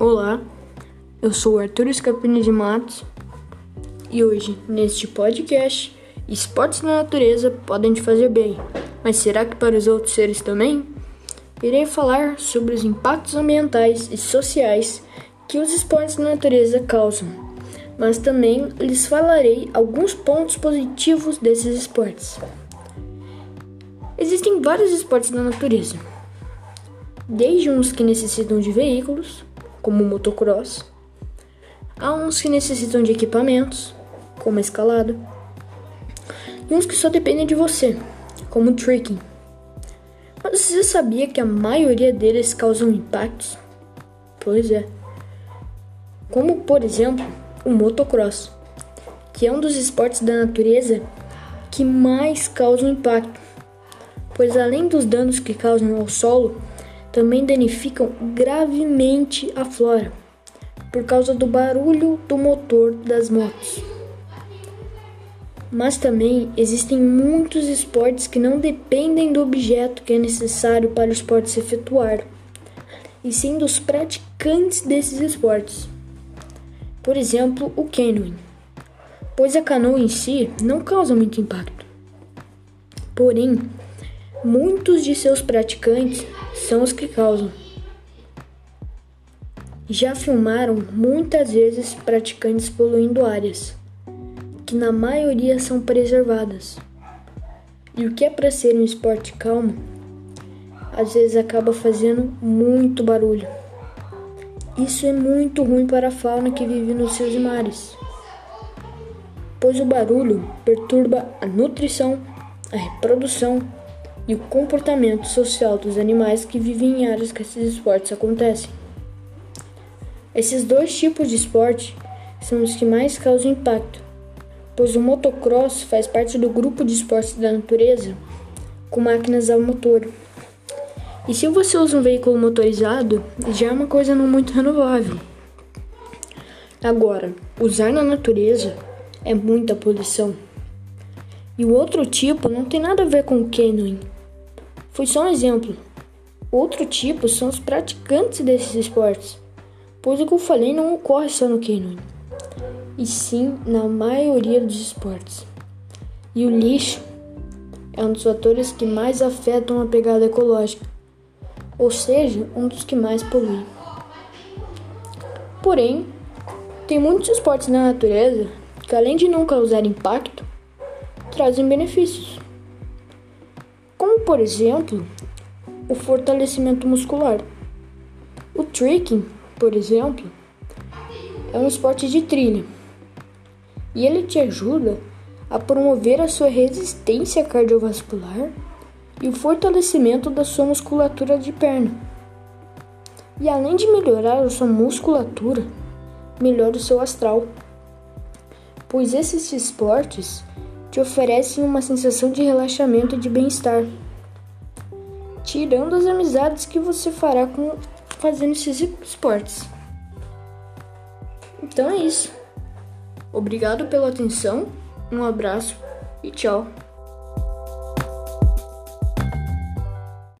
Olá, eu sou Arthur Escapini de Matos e hoje, neste podcast, esportes na natureza podem te fazer bem, mas será que para os outros seres também? Irei falar sobre os impactos ambientais e sociais que os esportes na natureza causam, mas também lhes falarei alguns pontos positivos desses esportes. Existem vários esportes na natureza, desde uns que necessitam de veículos como motocross. Há uns que necessitam de equipamentos, como a escalada, e uns que só dependem de você, como o trekking. Mas você sabia que a maioria deles causam impactos? Pois é. Como, por exemplo, o motocross, que é um dos esportes da natureza que mais causam impacto, pois além dos danos que causam ao solo, também danificam gravemente a flora por causa do barulho do motor das motos. Mas também existem muitos esportes que não dependem do objeto que é necessário para o esporte se efetuar, e sim dos praticantes desses esportes. Por exemplo, o canoeing, pois a canoa em si não causa muito impacto. Porém, muitos de seus praticantes são os que causam. Já filmaram muitas vezes praticantes poluindo áreas, que na maioria são preservadas. E o que é para ser um esporte calmo, às vezes acaba fazendo muito barulho. Isso é muito ruim para a fauna que vive nos seus mares, pois o barulho perturba a nutrição, a reprodução e o comportamento social dos animais que vivem em áreas que esses esportes acontecem. Esses dois tipos de esporte são os que mais causam impacto, pois o motocross faz parte do grupo de esportes da natureza com máquinas a motor. E se você usa um veículo motorizado, já é uma coisa não muito renovável. Agora, usar na natureza é muita poluição. E o outro tipo não tem nada a ver com o canoeing, foi só um exemplo. Outro tipo são os praticantes desses esportes, pois o que eu falei não ocorre só no canoe, e sim na maioria dos esportes. E o lixo é um dos fatores que mais afetam a pegada ecológica, ou seja, um dos que mais poluem. Porém, tem muitos esportes na natureza que, além de não causar impacto, trazem benefícios como por exemplo o fortalecimento muscular. O trekking, por exemplo, é um esporte de trilha e ele te ajuda a promover a sua resistência cardiovascular e o fortalecimento da sua musculatura de perna. E além de melhorar a sua musculatura, melhora o seu astral, pois esses esportes oferecem uma sensação de relaxamento e de bem-estar, tirando as amizades que você fará com fazendo esses esportes. Então é isso. Obrigado pela atenção, um abraço e tchau.